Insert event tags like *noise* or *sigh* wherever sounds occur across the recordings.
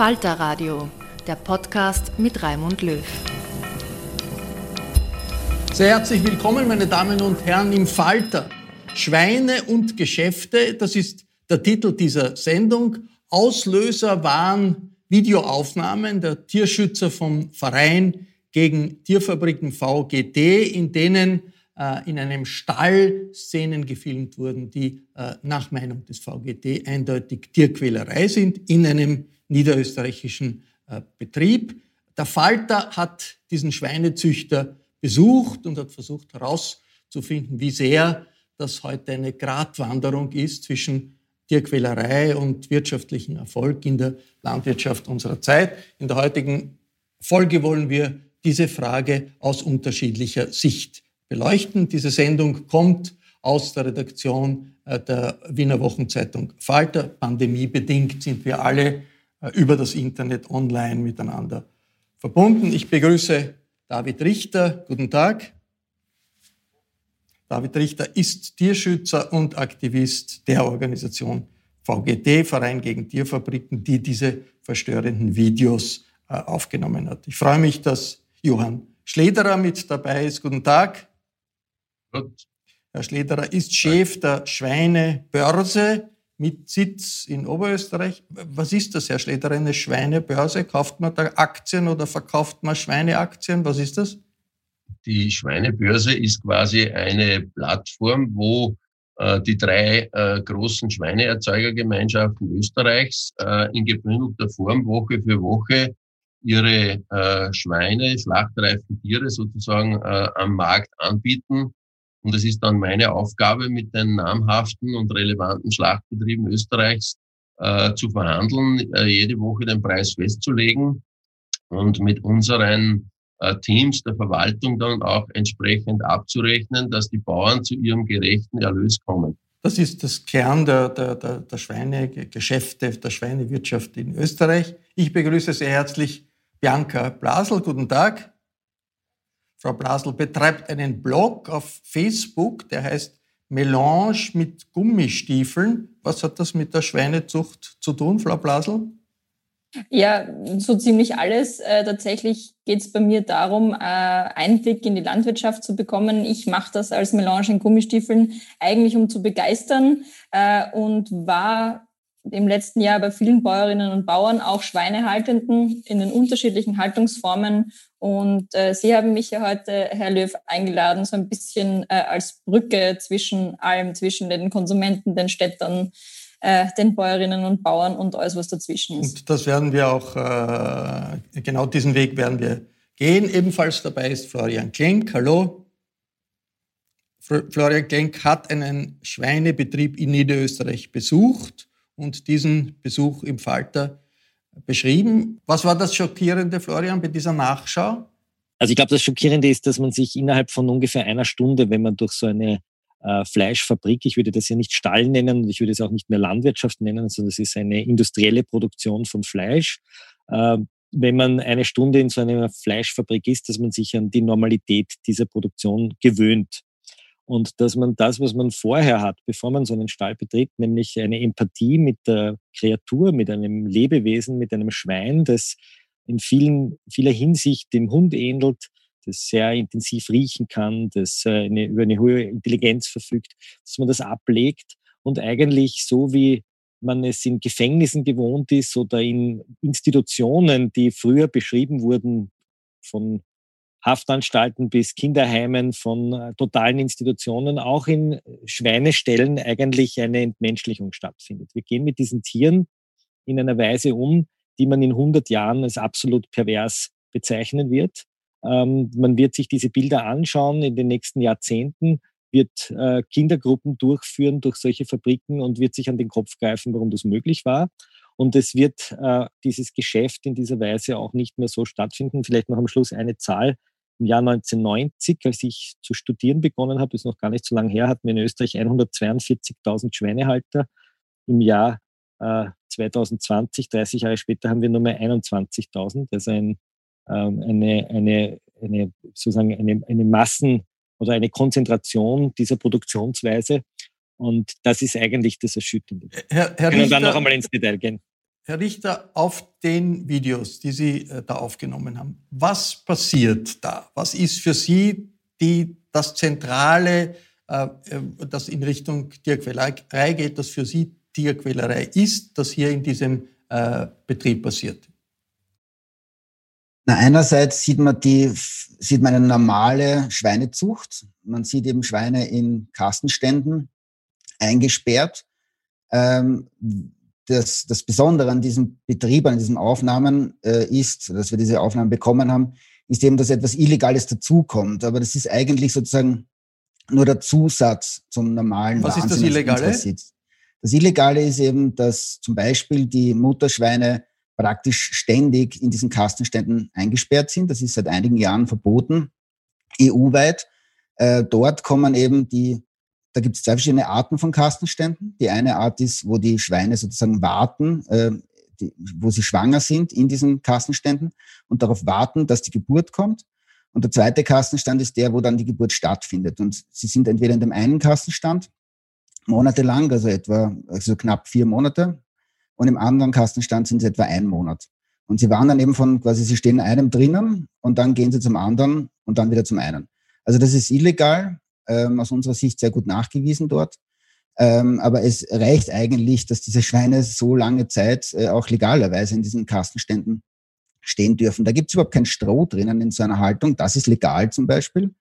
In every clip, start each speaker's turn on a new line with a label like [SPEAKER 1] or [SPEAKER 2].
[SPEAKER 1] Falter Radio, der Podcast mit Raimund Löw.
[SPEAKER 2] Sehr herzlich willkommen, meine Damen und Herren, im Falter. Schweine und Geschäfte, das ist der Titel dieser Sendung. Auslöser waren Videoaufnahmen der Tierschützer vom Verein gegen Tierfabriken VGT, in denen äh, in einem Stall Szenen gefilmt wurden, die äh, nach Meinung des VGT eindeutig Tierquälerei sind, in einem niederösterreichischen äh, Betrieb. Der Falter hat diesen Schweinezüchter besucht und hat versucht herauszufinden, wie sehr das heute eine Gratwanderung ist zwischen Tierquälerei und wirtschaftlichen Erfolg in der Landwirtschaft unserer Zeit. In der heutigen Folge wollen wir diese Frage aus unterschiedlicher Sicht beleuchten. Diese Sendung kommt aus der Redaktion äh, der Wiener Wochenzeitung Falter. Pandemiebedingt sind wir alle über das Internet online miteinander verbunden. Ich begrüße David Richter. Guten Tag. David Richter ist Tierschützer und Aktivist der Organisation VGT, Verein gegen Tierfabriken, die diese verstörenden Videos äh, aufgenommen hat. Ich freue mich, dass Johann Schlederer mit dabei ist. Guten Tag. Gut. Herr Schlederer ist Chef der Schweinebörse mit Sitz in Oberösterreich. Was ist das, Herr Schleder, eine Schweinebörse? Kauft man da Aktien oder verkauft man Schweineaktien? Was ist das?
[SPEAKER 3] Die Schweinebörse ist quasi eine Plattform, wo äh, die drei äh, großen Schweineerzeugergemeinschaften Österreichs äh, in gebündelter Form Woche für Woche ihre äh, Schweine, schlachtreifen Tiere sozusagen äh, am Markt anbieten und es ist dann meine Aufgabe, mit den namhaften und relevanten Schlachtbetrieben Österreichs äh, zu verhandeln, äh, jede Woche den Preis festzulegen und mit unseren äh, Teams der Verwaltung dann auch entsprechend abzurechnen, dass die Bauern zu ihrem gerechten Erlös kommen.
[SPEAKER 2] Das ist das Kern der, der, der, der Schweinegeschäfte, der Schweinewirtschaft in Österreich. Ich begrüße sehr herzlich Bianca Blasel. Guten Tag. Frau Blasel betreibt einen Blog auf Facebook, der heißt Melange mit Gummistiefeln. Was hat das mit der Schweinezucht zu tun, Frau Blasel?
[SPEAKER 4] Ja, so ziemlich alles. Äh, tatsächlich geht es bei mir darum, äh, Einblick in die Landwirtschaft zu bekommen. Ich mache das als Melange in Gummistiefeln eigentlich, um zu begeistern äh, und war im letzten Jahr bei vielen Bäuerinnen und Bauern, auch Schweinehaltenden in den unterschiedlichen Haltungsformen. Und äh, Sie haben mich ja heute, Herr Löw, eingeladen, so ein bisschen äh, als Brücke zwischen allem, zwischen den Konsumenten, den Städtern, äh, den Bäuerinnen und Bauern und alles, was dazwischen ist.
[SPEAKER 2] Und das werden wir auch, äh, genau diesen Weg werden wir gehen. Ebenfalls dabei ist Florian Klenk. Hallo. Florian Klenk hat einen Schweinebetrieb in Niederösterreich besucht und diesen Besuch im Falter beschrieben. Was war das Schockierende, Florian, bei dieser Nachschau?
[SPEAKER 5] Also ich glaube, das Schockierende ist, dass man sich innerhalb von ungefähr einer Stunde, wenn man durch so eine äh, Fleischfabrik, ich würde das ja nicht Stall nennen und ich würde es auch nicht mehr Landwirtschaft nennen, sondern es ist eine industrielle Produktion von Fleisch. Äh, wenn man eine Stunde in so einer Fleischfabrik ist, dass man sich an die Normalität dieser Produktion gewöhnt und dass man das, was man vorher hat, bevor man so einen Stall betritt, nämlich eine Empathie mit der Kreatur, mit einem Lebewesen, mit einem Schwein, das in vielen, vieler Hinsicht dem Hund ähnelt, das sehr intensiv riechen kann, das äh, eine, über eine hohe Intelligenz verfügt, dass man das ablegt und eigentlich so wie man es in Gefängnissen gewohnt ist oder in Institutionen, die früher beschrieben wurden von Haftanstalten bis Kinderheimen, von äh, totalen Institutionen, auch in Schweineställen eigentlich eine Entmenschlichung stattfindet. Wir gehen mit diesen Tieren in einer Weise um, die man in 100 Jahren als absolut pervers bezeichnen wird. Ähm, man wird sich diese Bilder anschauen in den nächsten Jahrzehnten, wird äh, Kindergruppen durchführen durch solche Fabriken und wird sich an den Kopf greifen, warum das möglich war. Und es wird äh, dieses Geschäft in dieser Weise auch nicht mehr so stattfinden. Vielleicht noch am Schluss eine Zahl. Im Jahr 1990, als ich zu studieren begonnen habe, ist noch gar nicht so lange her, hatten wir in Österreich 142.000 Schweinehalter. Im Jahr äh, 2020, 30 Jahre später, haben wir nur mehr 21.000. Also ein, ähm, eine, eine, eine, sozusagen eine, eine Massen- oder eine Konzentration dieser Produktionsweise. Und das ist eigentlich das Erschütternde.
[SPEAKER 2] Herr, Herr Richter,
[SPEAKER 5] dann noch einmal ins Detail gehen.
[SPEAKER 2] Herr Richter, auf den Videos, die Sie äh, da aufgenommen haben, was passiert da? Was ist für Sie die, das Zentrale, äh, äh, das in Richtung Tierquälerei geht, das für Sie Tierquälerei ist, das hier in diesem Betrieb passiert?
[SPEAKER 6] Na, einerseits sieht man die, sieht man eine normale Schweinezucht. Man sieht eben Schweine in Kastenständen eingesperrt. Ähm, das, das Besondere an diesem Betrieb, an diesen Aufnahmen äh, ist, dass wir diese Aufnahmen bekommen haben, ist eben, dass etwas Illegales dazukommt. Aber das ist eigentlich sozusagen nur der Zusatz zum normalen
[SPEAKER 2] Was Wahnsinn, ist das Illegale?
[SPEAKER 6] Das Illegale ist eben, dass zum Beispiel die Mutterschweine praktisch ständig in diesen Kastenständen eingesperrt sind. Das ist seit einigen Jahren verboten, EU-weit. Äh, dort kommen eben die da gibt es zwei verschiedene Arten von Kastenständen. Die eine Art ist, wo die Schweine sozusagen warten, äh, die, wo sie schwanger sind in diesen Kastenständen und darauf warten, dass die Geburt kommt. Und der zweite Kastenstand ist der, wo dann die Geburt stattfindet. Und sie sind entweder in dem einen Kastenstand monatelang, also etwa also knapp vier Monate, und im anderen Kastenstand sind sie etwa ein Monat. Und sie waren dann eben von quasi, sie stehen in einem drinnen und dann gehen sie zum anderen und dann wieder zum einen. Also das ist illegal ähm, aus unserer Sicht sehr gut nachgewiesen dort. Ähm, aber es reicht eigentlich, dass diese Schweine so lange Zeit äh, auch legalerweise in diesen Kastenständen stehen dürfen. Da gibt es überhaupt kein Stroh drinnen in so einer Haltung. Das ist legal zum Beispiel.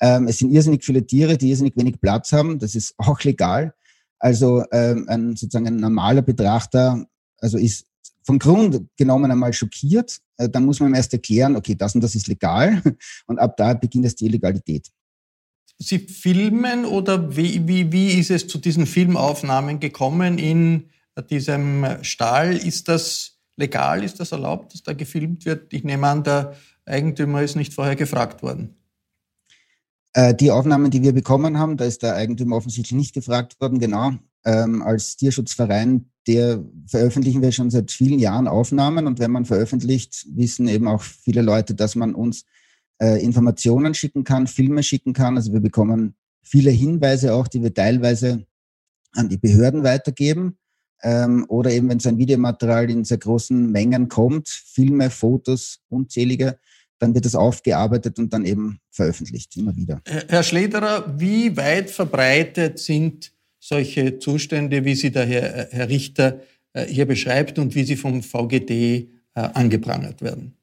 [SPEAKER 6] Ähm, es sind irrsinnig viele Tiere, die irrsinnig wenig Platz haben. Das ist *laughs* auch legal. Also ähm, ein sozusagen ein normaler Betrachter, also ist von Grund genommen einmal schockiert. Äh, dann muss man ihm erst erklären, okay, das und das ist legal. *laughs* Und ab da beginnt es die Illegalität.
[SPEAKER 2] Sie filmen oder wie, wie, wie ist es zu diesen Filmaufnahmen gekommen in diesem Stall? Ist das legal? Ist das erlaubt, dass da gefilmt wird? Ich nehme an, der Eigentümer ist nicht vorher gefragt worden.
[SPEAKER 6] Äh, die Aufnahmen, die wir bekommen haben, da ist der Eigentümer offensichtlich nicht gefragt worden. Genau. Ähm, als Tierschutzverein, der veröffentlichen wir schon seit vielen Jahren Aufnahmen. Und wenn man veröffentlicht, wissen eben auch viele Leute, dass man uns äh, Informationen schicken kann, Filme schicken kann. Also wir bekommen viele Hinweise auch, die wir teilweise an die Behörden weitergeben. Ähm, oder eben, wenn so ein Videomaterial in sehr großen Mengen kommt, Filme, Fotos, unzählige, dann wird es aufgearbeitet und dann eben veröffentlicht, immer wieder.
[SPEAKER 2] Herr Schlederer, wie weit verbreitet sind solche Zustände, wie sie der Herr, Herr Richter äh, hier beschreibt und wie sie vom VGD äh, angeprangert werden?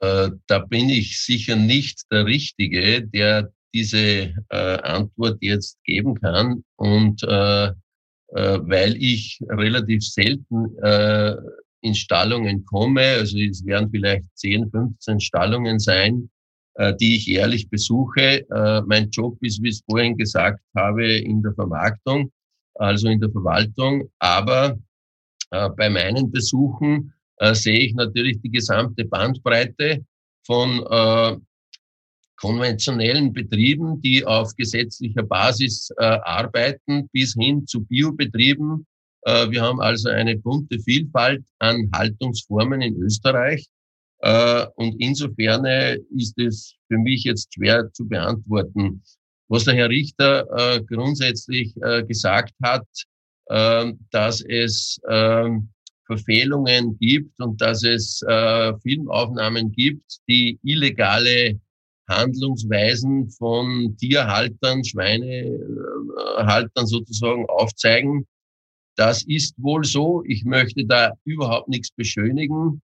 [SPEAKER 3] Äh, da bin ich sicher nicht der Richtige, der diese Antwort jetzt geben kann. Und weil ich relativ selten in Stallungen komme, also es werden vielleicht 10, 15 Stallungen sein, die ich jährlich besuche. Mein Job ist, wie ich es vorhin gesagt habe, in der Vermarktung, also in der Verwaltung. Aber äh, bei meinen Besuchen äh, sehe ich natürlich die gesamte Bandbreite von äh, konventionellen Betrieben, die auf gesetzlicher Basis äh, arbeiten, bis hin zu Biobetrieben. Äh, wir haben also eine bunte Vielfalt an Haltungsformen in Österreich. Äh, und insofern ist es für mich jetzt schwer zu beantworten. Was der Herr Richter äh, grundsätzlich äh, gesagt hat, dass es ähm, Verfehlungen gibt und dass es äh, Filmaufnahmen gibt, die illegale Handlungsweisen von Tierhaltern, Schweinehaltern sozusagen aufzeigen. Das ist wohl so. Ich möchte da überhaupt nichts beschönigen.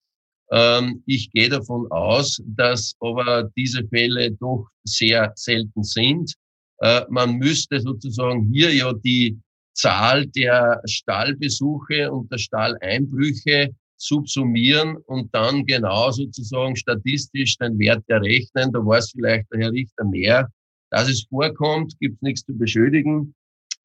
[SPEAKER 3] Ähm, ich gehe davon aus, dass aber diese Fälle doch sehr selten sind. Äh, man müsste sozusagen hier ja die Zahl der Stallbesuche und der Stalleinbrüche subsumieren und dann genau sozusagen statistisch den Wert errechnen. Da weiß vielleicht der Herr Richter mehr. Dass es vorkommt, gibt es nichts zu beschuldigen.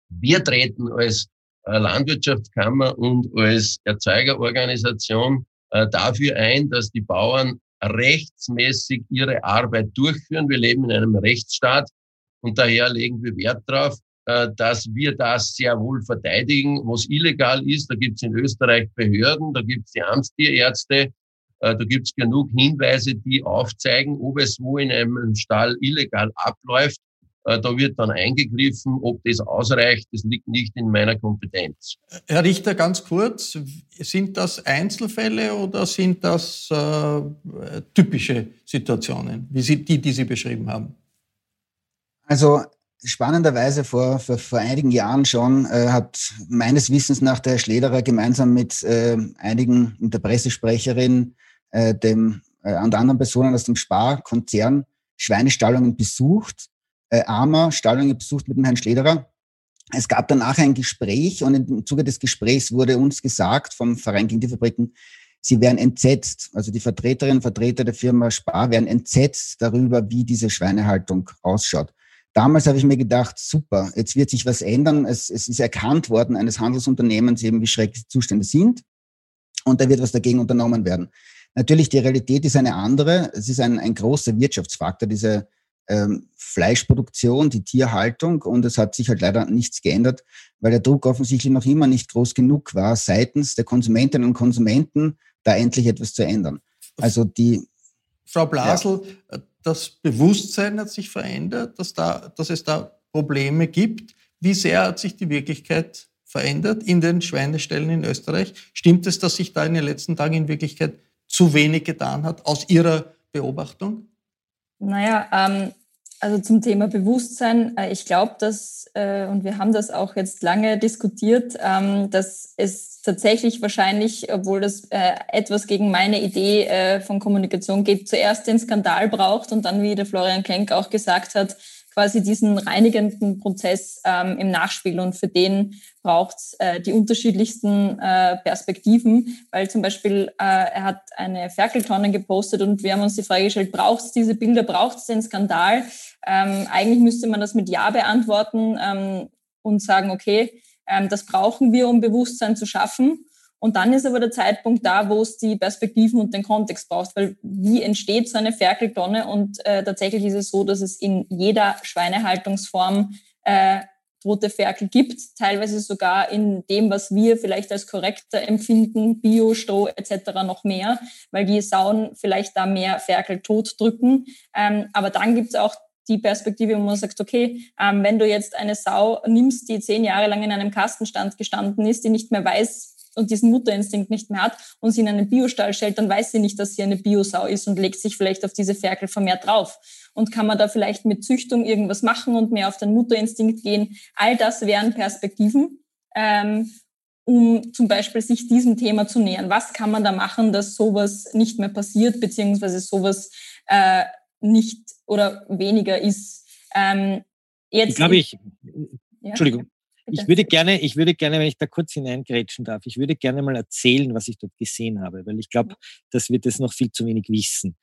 [SPEAKER 3] Wir treten als äh, Landwirtschaftskammer und als Erzeugerorganisation äh, dafür ein, dass die Bauern rechtsmäßig ihre Arbeit durchführen. Wir leben in einem Rechtsstaat und daher legen wir Wert darauf, dass wir das sehr wohl verteidigen, was illegal ist. Da gibt es in Österreich Behörden, da gibt es die Amtstierärzte, äh, da gibt es genug Hinweise, die aufzeigen, ob es wo in einem Stall illegal abläuft. Äh, da wird dann eingegriffen, ob das ausreicht, das liegt nicht in meiner Kompetenz.
[SPEAKER 2] Herr Richter, ganz kurz, sind das Einzelfälle oder sind das äh, typische Situationen, wie Sie, die, die Sie beschrieben haben?
[SPEAKER 6] Also spannenderweise vor, vor, vor einigen Jahren schon äh, hat meines Wissens nach der Schlederer gemeinsam mit äh, einigen der Pressesprecherin, äh, dem, äh, und anderen Personen aus dem Sparkonzern Schweinestallungen besucht, äh, armer Stallungen besucht mit dem Herrn Schlederer. Es gab danach ein Gespräch und im Zuge des Gesprächs wurde uns gesagt vom Verein gegen die Fabriken, sie wären entsetzt, also die Vertreterinnen und Vertreter der Firma Spar wären entsetzt darüber, wie diese Schweinehaltung ausschaut. Damals habe ich mir gedacht, super, jetzt wird sich was ändern. Es, es ist erkannt worden eines Handelsunternehmens eben, wie schrecklich die Zustände sind. Und da wird was dagegen unternommen werden. Natürlich, die Realität ist eine andere. Es ist ein, ein großer Wirtschaftsfaktor, diese ähm, Fleischproduktion, die Tierhaltung. Und es hat sich halt leider nichts geändert, weil der Druck offensichtlich noch immer nicht groß genug war, seitens der Konsumentinnen und Konsumenten da endlich etwas zu ändern. Also die.
[SPEAKER 2] Frau Blasel, ja das Bewusstsein hat sich verändert, dass, da, dass es da Probleme gibt. Wie sehr hat sich die Wirklichkeit verändert in den Schweineställen in Österreich? Stimmt es, dass sich da in den letzten Tagen in Wirklichkeit zu wenig getan hat, aus Ihrer Beobachtung?
[SPEAKER 4] Naja, ähm, also zum Thema Bewusstsein, äh, ich glaube, dass, äh, und wir haben das auch jetzt lange diskutiert, ähm, dass es tatsächlich wahrscheinlich, obwohl das äh, etwas gegen meine Idee von Kommunikation geht, zuerst den Skandal braucht und dann, wie der Florian Klenk auch gesagt hat, quasi diesen reinigenden Prozess ähm, im Nachspiel. Und für den braucht es äh, die unterschiedlichsten äh, Perspektiven, weil zum Beispiel äh, er hat eine Ferkeltonne gepostet und wir haben uns die Frage gestellt, braucht es diese Bilder, braucht es den Skandal? Ähm, eigentlich müsste man das mit Ja beantworten ähm, und sagen, okay, ähm, das brauchen wir, um Bewusstsein zu schaffen. Und dann ist aber der Zeitpunkt da, wo es die Perspektiven und den Kontext braucht, weil wie entsteht so eine Ferkeltonne? Und äh, tatsächlich ist es so, dass es in jeder Schweinehaltungsform äh, tote Ferkel gibt, teilweise sogar in dem, was wir vielleicht als korrekter empfinden, Bio, Stroh etc. noch mehr, weil die Sauen vielleicht da mehr Ferkel tot drücken. Ähm, aber dann gibt es auch die Perspektive, wo man sagt, okay, ähm, wenn du jetzt eine Sau nimmst, die zehn Jahre lang in einem Kastenstand gestanden ist, die nicht mehr weiß, und diesen Mutterinstinkt nicht mehr hat und sie in einen Biostall stellt, dann weiß sie nicht, dass sie eine Biosau ist und legt sich vielleicht auf diese Ferkel vermehrt drauf. Und kann man da vielleicht mit Züchtung irgendwas machen und mehr auf den Mutterinstinkt gehen? All das wären Perspektiven, ähm, um zum Beispiel sich diesem Thema zu nähern. Was kann man da machen, dass sowas nicht mehr passiert, beziehungsweise sowas äh, nicht oder weniger ist?
[SPEAKER 5] Ähm, jetzt ich glaube, ich, ja? Entschuldigung, ich würde gerne, ich würde gerne, wenn ich da kurz hineingrätschen darf, ich würde gerne mal erzählen, was ich dort gesehen habe, weil ich glaube, dass wir das noch viel zu wenig wissen.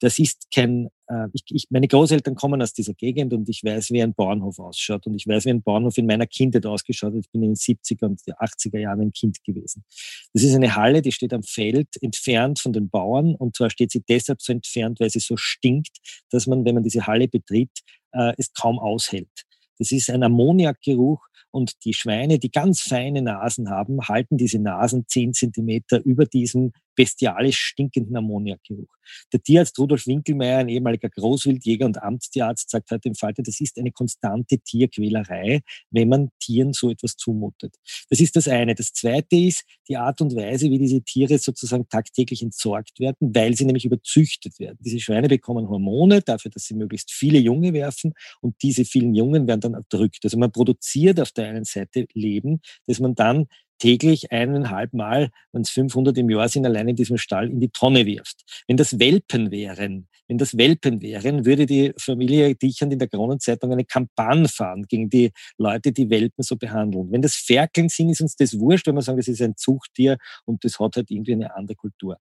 [SPEAKER 5] Das ist kein, äh, ich, ich, meine Großeltern kommen aus dieser Gegend und ich weiß, wie ein Bauernhof ausschaut und ich weiß, wie ein Bauernhof in meiner Kindheit ausgeschaut hat. Ich bin in den 70er und 80er Jahren ein Kind gewesen. Das ist eine Halle, die steht am Feld, entfernt von den Bauern und zwar steht sie deshalb so entfernt, weil sie so stinkt, dass man, wenn man diese Halle betritt, äh, es kaum aushält. Das ist ein Ammoniakgeruch, und die Schweine, die ganz feine Nasen haben, halten diese Nasen zehn Zentimeter über diesem bestialisch stinkenden Ammoniakgeruch. Der Tierarzt Rudolf Winkelmeier, ein ehemaliger Großwildjäger und Amtstierarzt, sagt heute im Falter, das ist eine konstante Tierquälerei, wenn man Tieren so etwas zumutet. Das ist das eine. Das zweite ist die Art und Weise, wie diese Tiere sozusagen tagtäglich entsorgt werden, weil sie nämlich überzüchtet werden. Diese Schweine bekommen Hormone dafür, dass sie möglichst viele Junge werfen und diese vielen Jungen werden dann erdrückt. Also man produziert auf der einen Seite Leben, das man dann täglich eineinhalb Mal, wenn es 500 im Jahr sind, allein in diesem Stall in die Tonne wirft. Wenn das Welpen wären, wenn das Welpen wären, würde die Familie Dichand in der Kronenzeitung eine Kampagne fahren gegen die Leute, die Welpen so behandeln. Wenn das Ferkeln sind, ist uns das wurscht, wenn man sagen, das ist ein Zuchttier und das hat halt irgendwie eine andere Kultur.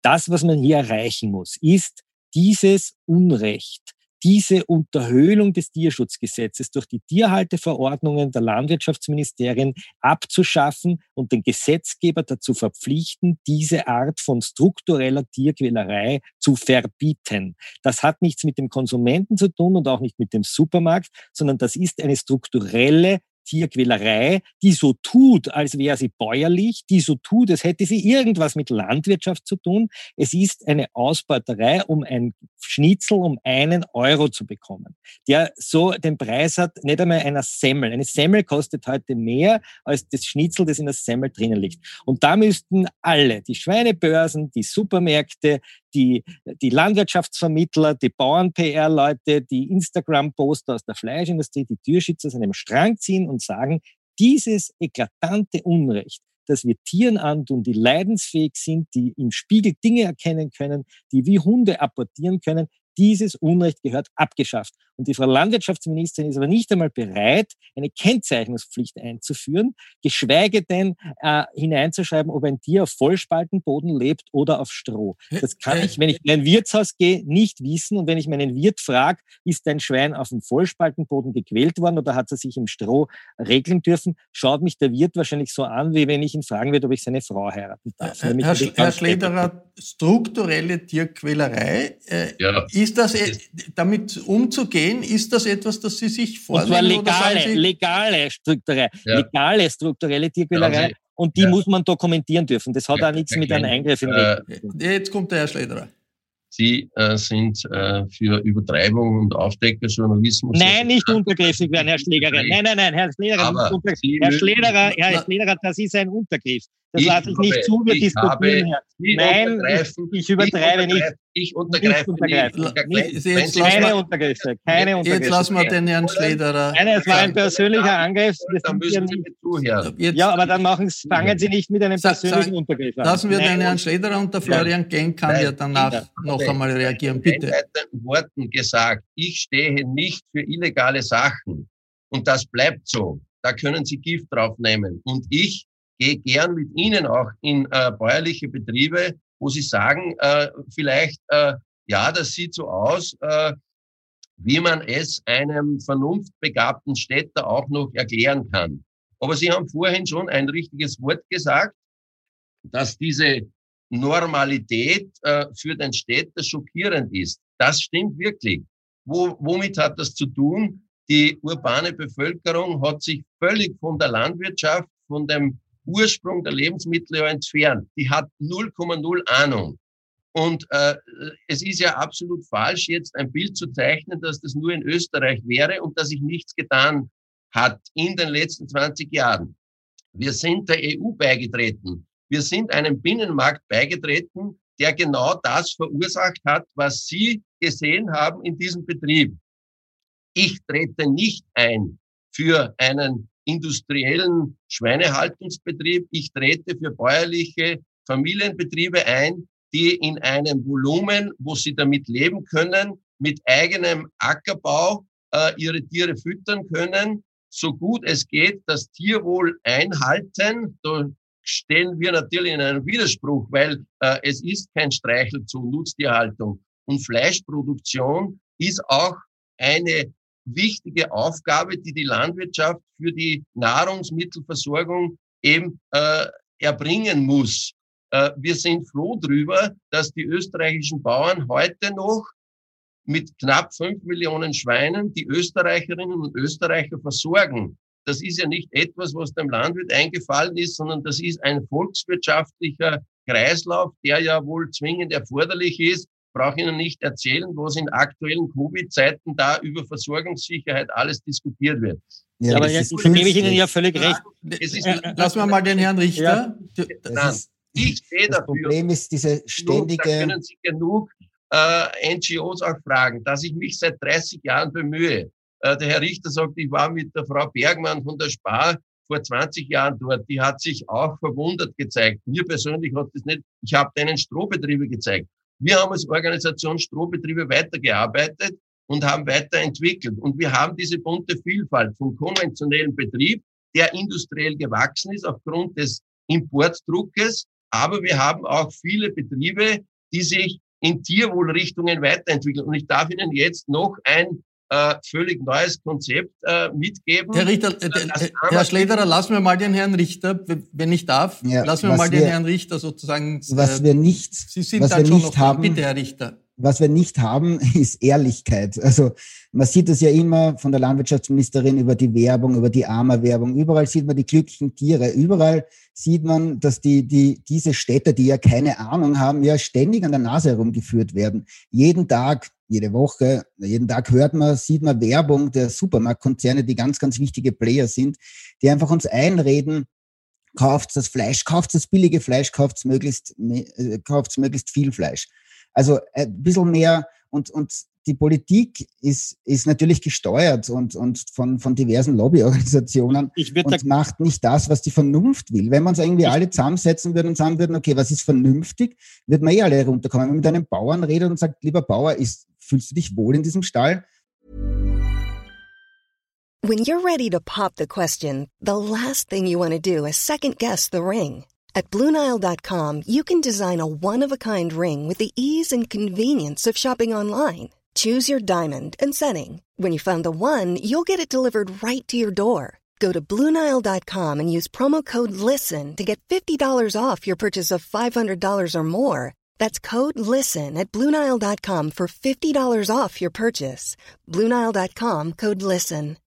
[SPEAKER 5] Das, was man hier erreichen muss, ist dieses Unrecht, diese Unterhöhlung des Tierschutzgesetzes durch die Tierhalteverordnungen der Landwirtschaftsministerien abzuschaffen und den Gesetzgeber dazu verpflichten, diese Art von struktureller Tierquälerei zu verbieten. Das hat nichts mit dem Konsumenten zu tun und auch nicht mit dem Supermarkt, sondern das ist eine strukturelle Tierquälerei, die so tut, als wäre sie bäuerlich, die so tut, als hätte sie irgendwas mit Landwirtschaft zu tun. Es ist eine Ausbeuterei, um ein Schnitzel um einen Euro zu bekommen, der so den Preis hat, nicht einmal einer Semmel. Eine Semmel kostet heute mehr als das Schnitzel, das in der Semmel drinnen liegt. Und da müssten alle, die Schweinebörsen, die Supermärkte, die, die Landwirtschaftsvermittler, die Bauern-PR-Leute, die Instagram-Poster aus der Fleischindustrie, die Türschützer aus einem Strang ziehen und sagen, dieses eklatante Unrecht, dass wir Tieren antun, die leidensfähig sind, die im Spiegel Dinge erkennen können, die wie Hunde apportieren können, dieses Unrecht gehört abgeschafft. Und die Frau Landwirtschaftsministerin ist aber nicht einmal bereit, eine Kennzeichnungspflicht einzuführen, geschweige denn äh, hineinzuschreiben, ob ein Tier auf Vollspaltenboden lebt oder auf Stroh. Das kann ich, wenn ich in ein Wirtshaus gehe, nicht wissen. Und wenn ich meinen Wirt frage, ist dein Schwein auf dem Vollspaltenboden gequält worden oder hat er sich im Stroh regeln dürfen, schaut mich der Wirt wahrscheinlich so an, wie wenn ich ihn fragen würde, ob ich seine Frau heiraten darf.
[SPEAKER 2] Herr, Herr, Herr Schlederer, strukturelle Tierquälerei, äh, ja. ist das, äh, damit umzugehen, ist das etwas, das Sie sich vornehmen?
[SPEAKER 5] Und zwar legale, legale strukturelle, ja. legale strukturelle Tierquälerei. Ja, und die ja. muss man dokumentieren dürfen. Das hat ja, auch nichts mit einem Eingriff in äh,
[SPEAKER 2] Jetzt kommt der Herr Schlederer.
[SPEAKER 3] Sie äh, sind äh, für Übertreibung und Aufdeckerjournalismus.
[SPEAKER 5] Nein, nicht untergriffig werden, Herr Schlägerer. Nein, nein, nein, Herr Schlederer, Herr Schlederer, Herr Schlederer, das ist ein Untergriff. Das lasse ich nicht zu, wir diskutieren hier. Nein, ich, ich übertreibe nicht.
[SPEAKER 3] Ich untergreife nicht.
[SPEAKER 5] nicht. Jetzt keine Untergriffe, keine Untergriffe.
[SPEAKER 2] Jetzt lassen wir den Herrn Schlederer.
[SPEAKER 5] Nein, es war ein persönlicher Angriff.
[SPEAKER 3] Da müssen Sie mir zuhören.
[SPEAKER 5] Ja, aber dann machen, fangen Sie nicht mit einem persönlichen Untergriff an.
[SPEAKER 2] Lassen wir den Herrn Schlederer und der Florian Genk kann ja danach noch einmal reagieren, bitte.
[SPEAKER 3] In Worten gesagt, ich stehe nicht für illegale Sachen. Und das bleibt so. Da können Sie Gift draufnehmen. Und ich gehe gern mit Ihnen auch in äh, bäuerliche Betriebe, wo Sie sagen, äh, vielleicht, äh, ja, das sieht so aus, äh, wie man es einem vernunftbegabten Städter auch noch erklären kann. Aber Sie haben vorhin schon ein richtiges Wort gesagt, dass diese Normalität äh, für den Städter schockierend ist. Das stimmt wirklich. Wo, womit hat das zu tun? Die urbane Bevölkerung hat sich völlig von der Landwirtschaft, von dem Ursprung der Lebensmittel ja entfernt. Die hat 0,0 Ahnung. Und äh, es ist ja absolut falsch, jetzt ein Bild zu zeichnen, dass das nur in Österreich wäre und dass sich nichts getan hat in den letzten 20 Jahren. Wir sind der EU beigetreten Wir sind einem Binnenmarkt beigetreten, der genau das verursacht hat, was Sie gesehen haben in diesem Betrieb. Ich trete nicht ein für einen industriellen Schweinehaltungsbetrieb. Ich trete für bäuerliche Familienbetriebe ein, die in einem Volumen, wo sie damit leben können, mit eigenem Ackerbau äh, ihre Tiere füttern können, so gut es geht, das Tierwohl einhalten. Da stehen wir natürlich in einem Widerspruch, weil äh, es ist kein Streichel zu Nutztierhaltung. Und Fleischproduktion ist auch eine wichtige Aufgabe, die die Landwirtschaft für die Nahrungsmittelversorgung eben äh, erbringen muss. Äh, wir sind froh darüber, dass die österreichischen Bauern heute noch mit knapp fünf Millionen Schweinen die Österreicherinnen und Österreicher versorgen. Das ist ja nicht etwas, was dem Landwirt eingefallen ist, sondern das ist ein volkswirtschaftlicher Kreislauf, der ja wohl zwingend erforderlich ist. Brauche Ihnen nicht erzählen, was in aktuellen Covid-Zeiten da über Versorgungssicherheit alles diskutiert wird.
[SPEAKER 5] Ja, aber jetzt gebe ich Ihnen ja völlig recht.
[SPEAKER 2] Ja, Lassen wir mal den Herrn Richter.
[SPEAKER 3] Ja. Ich stehe
[SPEAKER 6] das
[SPEAKER 3] dafür.
[SPEAKER 6] Problem ist diese ständige.
[SPEAKER 3] Da können Sie genug äh, NGOs auch fragen, dass ich mich seit 30 Jahren bemühe. Äh, der Herr Richter sagt, ich war mit der Frau Bergmann von der Spar vor 20 Jahren dort. Die hat sich auch verwundert gezeigt. Mir persönlich hat das nicht. Ich habe denen Strohbetriebe gezeigt. Wir haben als Organisation Strohbetriebe weitergearbeitet und haben weiterentwickelt. Und wir haben diese bunte Vielfalt vom konventionellen Betrieb, der industriell gewachsen ist aufgrund des Importdruckes. Aber wir haben auch viele Betriebe, die sich in Tierwohlrichtungen weiterentwickeln. Und ich darf Ihnen jetzt noch ein äh, völlig neues Konzept äh, mitgeben.
[SPEAKER 2] Herr Richter, äh, äh Herr Schlederer, lassen wir mal den Herrn Richter, wenn ich darf, ja, lassen wir mal wir, den Herrn Richter sozusagen.
[SPEAKER 6] Was wir nicht,
[SPEAKER 2] Sie sind
[SPEAKER 6] was
[SPEAKER 2] dann
[SPEAKER 6] wir
[SPEAKER 2] schon
[SPEAKER 6] nicht
[SPEAKER 2] noch
[SPEAKER 6] haben,
[SPEAKER 2] bitte, Herr Richter
[SPEAKER 6] was wir nicht haben, *laughs* ist Ehrlichkeit. Also man sieht es ja immer von der Landwirtschaftsministerin über die Werbung, über die Armer-Werbung. Überall sieht man die glücklichen Tiere. Überall sieht man, dass die, die, diese Städte, die ja keine Ahnung haben, ja ständig an der Nase herumgeführt werden. Jeden Tag, jede Woche, jeden Tag hört man, sieht man Werbung der Supermarktkonzerne, die ganz, ganz wichtige Player sind, die einfach uns einreden, kauft das Fleisch, kauft das billige Fleisch, kauft möglichst, äh, kauft möglichst viel Fleisch. Also äh, ein bisschen mehr und, und die Politik ist, ist natürlich gesteuert und, und von, von diversen Lobbyorganisationen und macht nicht das, was die Vernunft will. Wenn man es irgendwie alle zusammensetzen würde und sagen würden, okay, was ist vernünftig, wird man eh alle runterkommen. Wenn man mit einem Bauern redet und sagt, lieber Bauer, ist, fühlst du dich wohl in diesem Stall?
[SPEAKER 7] When you're ready to pop the question, the last thing you want to do is second guess the ring. At BlueNile.com, you can design a one-of-a-kind ring with the ease and convenience of shopping online. Choose your diamond and setting. When you find the one, you'll get it delivered right to your door. Go to BlueNile.com and use promo code LISTEN to get $50 off your purchase of $500 or more. That's code LISTEN at BlueNile.com for $50 off your purchase. BlueNile.com, code LISTEN.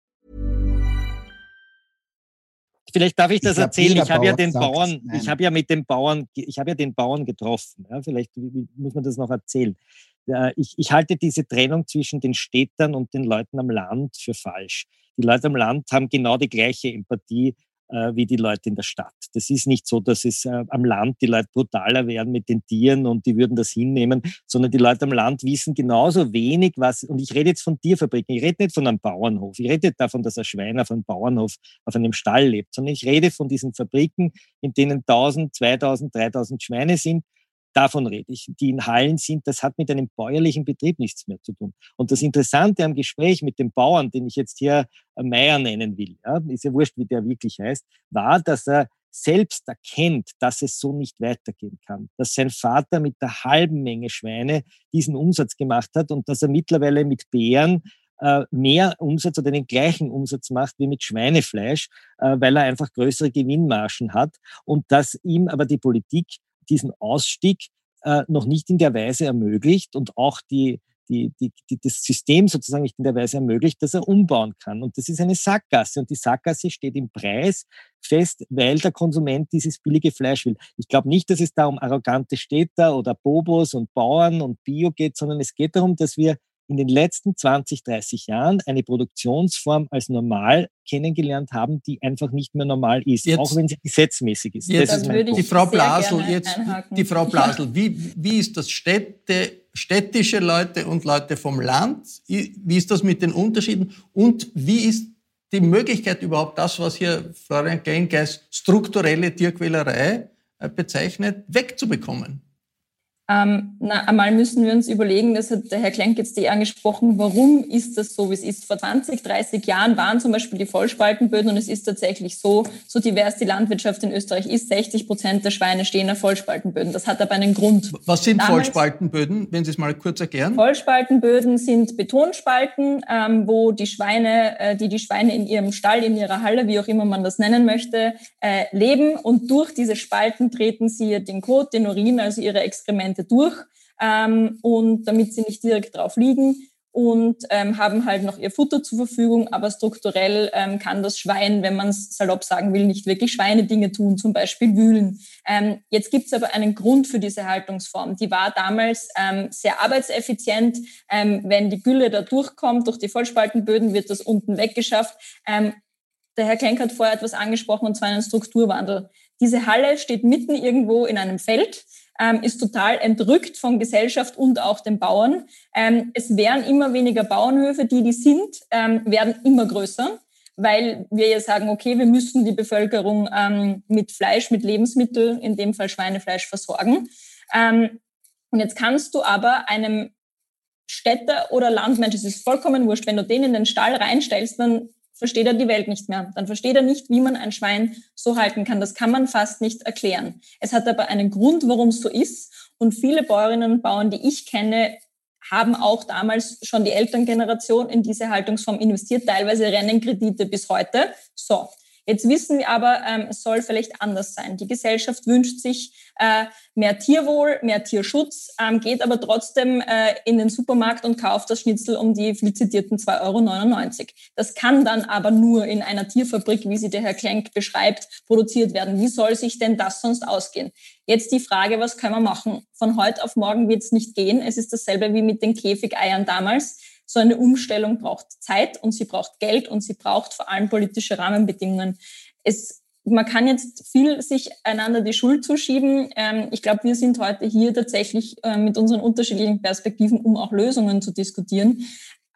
[SPEAKER 5] Vielleicht darf ich das ich erzählen. Ich habe ja den Bauern, nein. ich habe ja mit dem Bauern, ich habe ja den Bauern getroffen. Ja, vielleicht muss man das noch erzählen. Ich, ich halte diese Trennung zwischen den Städtern und den Leuten am Land für falsch. Die Leute am Land haben genau die gleiche Empathie äh, wie die Leute in der Stadt. Das ist nicht so, dass es äh, am Land die Leute brutaler werden mit den Tieren und die würden das hinnehmen, sondern die Leute am Land wissen genauso wenig, was, und ich rede jetzt von Tierfabriken, ich rede nicht von einem Bauernhof, ich rede nicht davon, dass ein Schwein auf einem Bauernhof, auf einem Stall lebt, sondern ich rede von diesen Fabriken, in denen 1000, 2000, 3000 Schweine sind Davon rede ich. Die in Hallen sind, das hat mit einem bäuerlichen Betrieb nichts mehr zu tun. Und das Interessante am Gespräch mit dem Bauern, den ich jetzt hier äh, Meier nennen will, ja, ist ja wurscht, wie der wirklich heißt, war, dass er selbst erkennt, dass es so nicht weitergehen kann, dass sein Vater mit der halben Menge Schweine diesen Umsatz gemacht hat und dass er mittlerweile mit Bären äh, mehr Umsatz oder den gleichen Umsatz macht wie mit Schweinefleisch, äh, weil er einfach größere Gewinnmargen hat und dass ihm aber die Politik diesen Ausstieg äh, noch nicht in der Weise ermöglicht und auch die, die, die, die, das System sozusagen nicht in der Weise ermöglicht, dass er umbauen kann. Und das ist eine Sackgasse. Und die Sackgasse steht im Preis fest, weil der Konsument dieses billige Fleisch will. Ich glaube nicht, dass es da um arrogante Städter oder Bobos und Bauern und Bio geht, sondern es geht darum, dass wir in den letzten 20, 30 Jahren eine Produktionsform als normal kennengelernt haben, die einfach nicht mehr normal ist, jetzt, auch wenn sie gesetzmäßig ist.
[SPEAKER 2] Jetzt ist die Frau Blasel, jetzt die Frau *laughs* Blasel, wie, wie ist das Städte, städtische Leute und Leute vom Land? Wie ist das mit den Unterschieden? Und wie ist die Möglichkeit überhaupt das, was hier Florian Genk als strukturelle Tierquälerei äh, bezeichnet, wegzubekommen?
[SPEAKER 4] Ähm, na, einmal müssen wir uns überlegen, das hat der Herr Klenk jetzt eh angesprochen, warum ist das so, wie es ist? Vor 20, 30 Jahren waren zum Beispiel die Vollspaltenböden und es ist tatsächlich so, so divers die Landwirtschaft in Österreich ist, 60 Prozent der Schweine stehen auf Vollspaltenböden. Das hat aber einen Grund.
[SPEAKER 2] Was sind Damals, Vollspaltenböden, wenn Sie es mal kurz erklären?
[SPEAKER 4] Vollspaltenböden sind Betonspalten, ähm, wo die Schweine, äh, die die Schweine in ihrem Stall, in ihrer Halle, wie auch immer man das nennen möchte, äh, leben und durch diese Spalten treten sie den Kot, den Urin, also ihre Exkremente Medikamente durch ähm, und damit sie nicht direkt drauf liegen und ähm, haben halt noch ihr Futter zur Verfügung, aber strukturell ähm, kann das Schwein, wenn man es salopp sagen will, nicht wirklich Schweinedinge tun, zum Beispiel wühlen. Ähm, jetzt gibt es aber einen Grund für diese Haltungsform. Die war damals ähm, sehr arbeitseffizient. Ähm, wenn die Gülle da durchkommt, durch die Vollspaltenböden, wird das unten weggeschafft. Ähm, der Herr Klenk hat vorher etwas angesprochen, und zwar einen Strukturwandel. Diese Halle steht mitten irgendwo in einem Feld ähm, ist total entrückt von Gesellschaft und auch den Bauern. Ähm, es werden immer weniger Bauernhöfe, die die sind, ähm, werden immer größer, weil wir ja sagen, okay, wir müssen die Bevölkerung ähm, mit Fleisch, mit Lebensmitteln, in dem Fall Schweinefleisch, versorgen. Ähm, und jetzt kannst du aber einem Städter oder Landmensch, es ist vollkommen wurscht, wenn du den in den Stall reinstellst, dann versteht er die Welt nicht mehr. Dann versteht er nicht, wie man ein Schwein so halten kann. Das kann man fast nicht erklären. Es hat aber einen Grund, warum es so ist. Und viele Bäuerinnen und Bauern, die ich kenne, haben auch damals schon die Elterngeneration in diese Haltungsform investiert. Teilweise rennen Kredite bis heute. So. Jetzt wissen wir aber, ähm, es soll vielleicht anders sein. Die Gesellschaft wünscht sich äh, mehr Tierwohl, mehr Tierschutz, ähm, geht aber trotzdem äh, in den Supermarkt und kauft das Schnitzel um die viel zitierten 2,99 Euro. Das kann dann aber nur in einer Tierfabrik, wie sie der Herr Klenk beschreibt, produziert werden. Wie soll sich denn das sonst ausgehen? Jetzt die Frage, was können wir machen? Von heute auf morgen wird es nicht gehen. Es ist dasselbe wie mit den Käfigeiern damals so eine Umstellung braucht Zeit und sie braucht Geld und sie braucht vor allem politische Rahmenbedingungen. Es man kann jetzt viel sich einander die Schuld zuschieben. Ähm, ich glaube, wir sind heute hier tatsächlich äh, mit unseren unterschiedlichen Perspektiven, um auch Lösungen zu diskutieren.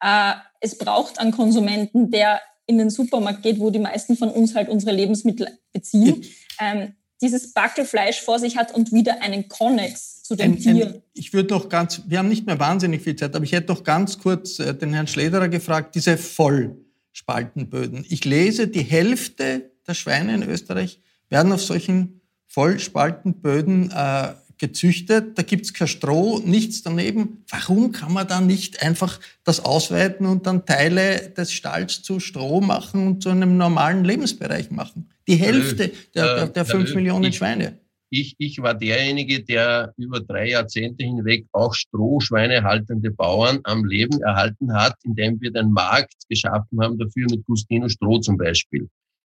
[SPEAKER 4] Äh, es braucht einen Konsumenten, der in den Supermarkt geht, wo die meisten von uns halt unsere Lebensmittel beziehen, ähm, dieses Backelfleisch vor sich hat und wieder einen Konnex zu dem ein, Tier. Ein,
[SPEAKER 2] ich würde noch ganz, wir haben nicht mehr wahnsinnig viel Zeit, aber ich hätte noch ganz kurz äh, den Herrn Schlederer gefragt, diese Vollspaltenböden. Ich lese, die Hälfte der Schweine in Österreich werden auf solchen Vollspaltenböden äh, gezüchtet. Da gibt's kein Stroh, nichts daneben. Warum kann man da nicht einfach das ausweiten und dann Teile des Stalls zu Stroh machen und zu einem normalen Lebensbereich machen? Die Hälfte der, der, der fünf Millionen Schweine
[SPEAKER 3] ich, ich war derjenige, der über drei Jahrzehnte hinweg auch Strohschweine haltende Bauern am Leben erhalten hat, indem wir den Markt geschaffen haben dafür mit Gustino Stroh zum Beispiel.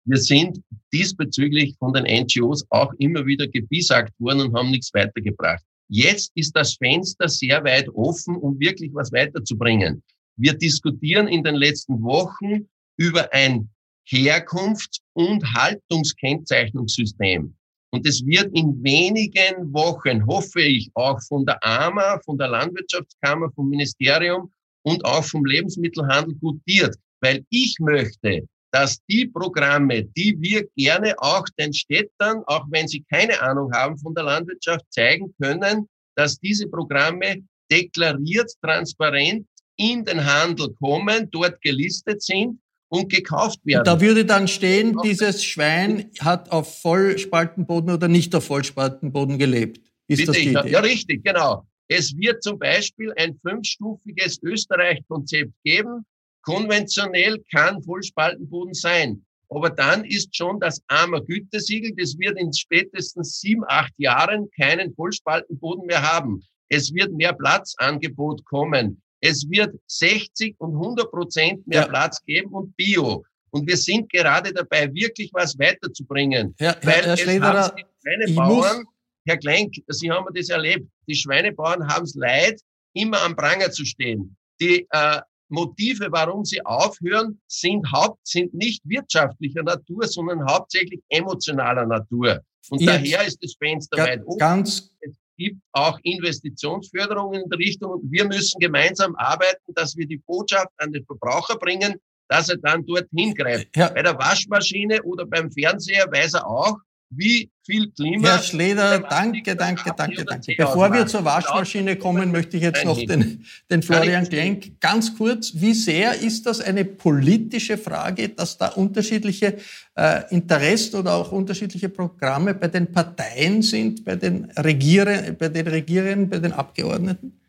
[SPEAKER 3] Wir sind diesbezüglich von den NGOs auch immer wieder gebisagt worden und haben nichts weitergebracht. Jetzt ist das Fenster sehr weit offen, um wirklich was weiterzubringen. Wir diskutieren in den letzten Wochen über ein Herkunfts- und Haltungskennzeichnungssystem. Und es wird in wenigen Wochen, hoffe ich, auch von der AMA, von der Landwirtschaftskammer, vom Ministerium und auch vom Lebensmittelhandel gutiert. Weil ich möchte, dass die Programme, die wir gerne auch den Städtern, auch wenn sie keine Ahnung haben von der Landwirtschaft, zeigen können, dass diese Programme deklariert, transparent in den Handel kommen, dort gelistet sind und gekauft werden.
[SPEAKER 2] Da würde dann stehen, dieses Schwein hat auf Vollspaltenboden oder nicht auf Vollspaltenboden gelebt.
[SPEAKER 3] Ist das die Idee? Ja, richtig, genau. Es wird zum Beispiel ein fünfstufiges Österreich-Konzept geben. Konventionell kann Vollspaltenboden sein. Aber dann ist schon das armer Gütesiegel, das wird in spätestens sieben, acht Jahren keinen Vollspaltenboden mehr haben. Es wird mehr Platzangebot kommen. Es wird 60 und 100 Prozent mehr ja. Platz geben und Bio. Und wir sind gerade dabei, wirklich was weiterzubringen.
[SPEAKER 2] Herr, weil Herr, Schlederer,
[SPEAKER 3] die Schweinebauern, Herr Klenk, Sie haben das erlebt, die Schweinebauern haben es leid, immer am Pranger zu stehen. die äh, Motive, warum sie aufhören, sind Haupt, sind nicht wirtschaftlicher Natur, sondern hauptsächlich emotionaler Natur. Und Jetzt daher ist das Fenster weit offen.
[SPEAKER 2] Ganz
[SPEAKER 3] es gibt auch Investitionsförderungen in der Richtung und wir müssen gemeinsam arbeiten, dass wir die Botschaft an den Verbraucher bringen, dass er dann dorthin greift. Ja. Bei der Waschmaschine oder beim Fernseher weiß er auch, wie viel Klima.
[SPEAKER 2] Herr Schleder, danke, danke, danke, danke. Bevor wir zur Waschmaschine kommen, möchte ich jetzt noch den, den Florian Klenk ganz kurz. Wie sehr ist das eine politische Frage, dass da unterschiedliche äh, Interessen oder auch unterschiedliche Programme bei den Parteien sind, bei den Regierenden, bei den Regierenden, bei den Abgeordneten?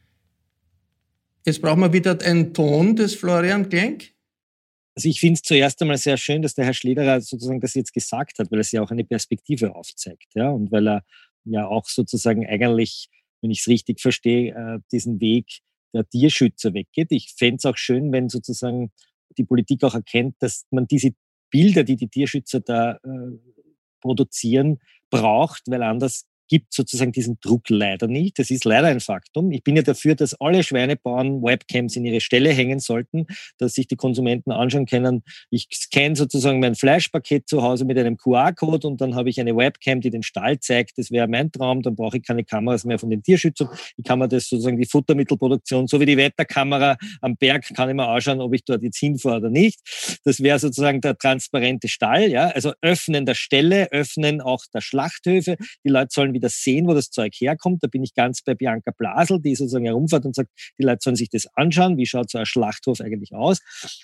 [SPEAKER 2] Jetzt brauchen wir wieder einen Ton des Florian Klenk.
[SPEAKER 5] Also ich finde es zuerst einmal sehr schön, dass der Herr Schlederer sozusagen das jetzt gesagt hat, weil es ja auch eine Perspektive aufzeigt, ja, und weil er ja auch sozusagen eigentlich, wenn ich es richtig verstehe, äh, diesen Weg der Tierschützer weggeht. Ich fände es auch schön, wenn sozusagen die Politik auch erkennt, dass man diese Bilder, die die Tierschützer da äh, produzieren, braucht, weil anders gibt sozusagen diesen Druck leider nicht. Das ist leider ein Faktum. Ich bin ja dafür, dass alle Schweinebauern Webcams in ihre Ställe hängen sollten, dass sich die Konsumenten anschauen können. Ich scanne sozusagen mein Fleischpaket zu Hause mit einem QR-Code und dann habe ich eine Webcam, die den Stall zeigt. Das wäre mein Traum. Dann brauche ich keine Kameras mehr von den Tierschützern. Ich kann mir das sozusagen die Futtermittelproduktion, so wie die Wetterkamera am Berg, kann ich mir anschauen, ob ich dort jetzt hinfahre oder nicht. Das wäre sozusagen der transparente Stall. Ja, also öffnen der Ställe, öffnen auch der Schlachthöfe. Die Leute sollen wieder sehen, wo das Zeug herkommt. Da bin ich ganz bei Bianca Blasel, die sozusagen herumfährt und sagt, die Leute sollen sich das anschauen, wie schaut so ein Schlachthof eigentlich aus.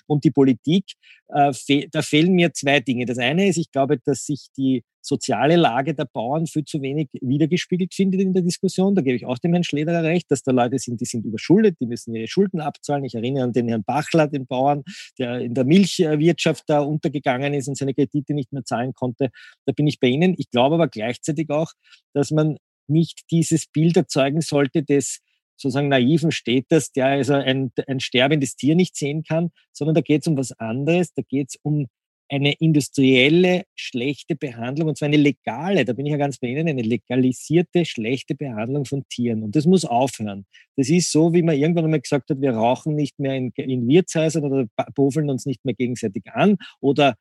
[SPEAKER 5] Und die Politik, äh, fe da fehlen mir zwei Dinge. Das eine ist, ich glaube, dass sich die soziale Lage der Bauern viel zu wenig wiedergespiegelt findet in der Diskussion. Da gebe ich auch dem Herrn Schlederer recht, dass da Leute sind, die sind überschuldet, die müssen ihre Schulden abzahlen. Ich erinnere an den Herrn Bachler, den Bauern, der in der Milchwirtschaft da untergegangen ist und seine Kredite nicht mehr zahlen konnte. Da bin ich bei Ihnen. Ich glaube aber gleichzeitig auch, dass man nicht dieses Bild erzeugen sollte des sozusagen naiven Städters, der also ein, ein sterbendes Tier nicht sehen kann, sondern da geht es um was anderes. Da geht es um eine industrielle schlechte Behandlung, und zwar eine legale, da bin ich ja ganz bei Ihnen, eine legalisierte schlechte Behandlung von Tieren. Und das muss aufhören. Das ist so, wie man irgendwann einmal gesagt hat, wir rauchen nicht mehr in, in Wirtshäusern oder bofeln uns nicht mehr gegenseitig an oder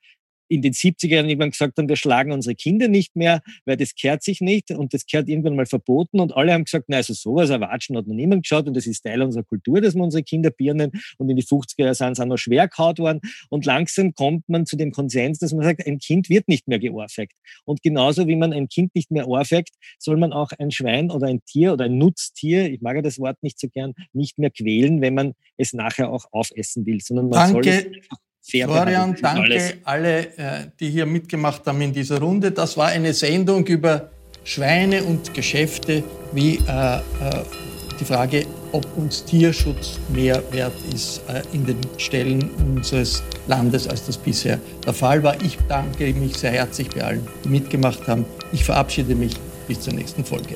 [SPEAKER 5] in den 70er Jahren irgendwann gesagt haben, wir schlagen unsere Kinder nicht mehr, weil das kehrt sich nicht und das kehrt irgendwann mal verboten. Und alle haben gesagt, na, also sowas erwatschen hat noch niemand geschaut und das ist Teil unserer Kultur, dass wir unsere Kinder birnen. Und in die 50er Jahre sind sie auch noch schwer gehaut worden. Und langsam kommt man zu dem Konsens, dass man sagt, ein Kind wird nicht mehr geohrfeigt. Und genauso wie man ein Kind nicht mehr ohrfeigt, soll man auch ein Schwein oder ein Tier oder ein Nutztier, ich mag ja das Wort nicht so gern, nicht mehr quälen, wenn man es nachher auch aufessen will, sondern man
[SPEAKER 2] Danke.
[SPEAKER 5] soll es
[SPEAKER 2] fair Florian, danke alles. alle, äh, die hier mitgemacht haben in dieser Runde. Das war eine Sendung über Schweine und Geschäfte, wie äh, äh, die Frage, ob uns Tierschutz mehr wert ist äh, in den Stellen unseres Landes, als das bisher der Fall war. Ich danke mich sehr herzlich bei allen, die mitgemacht haben. Ich verabschiede mich bis zur nächsten Folge.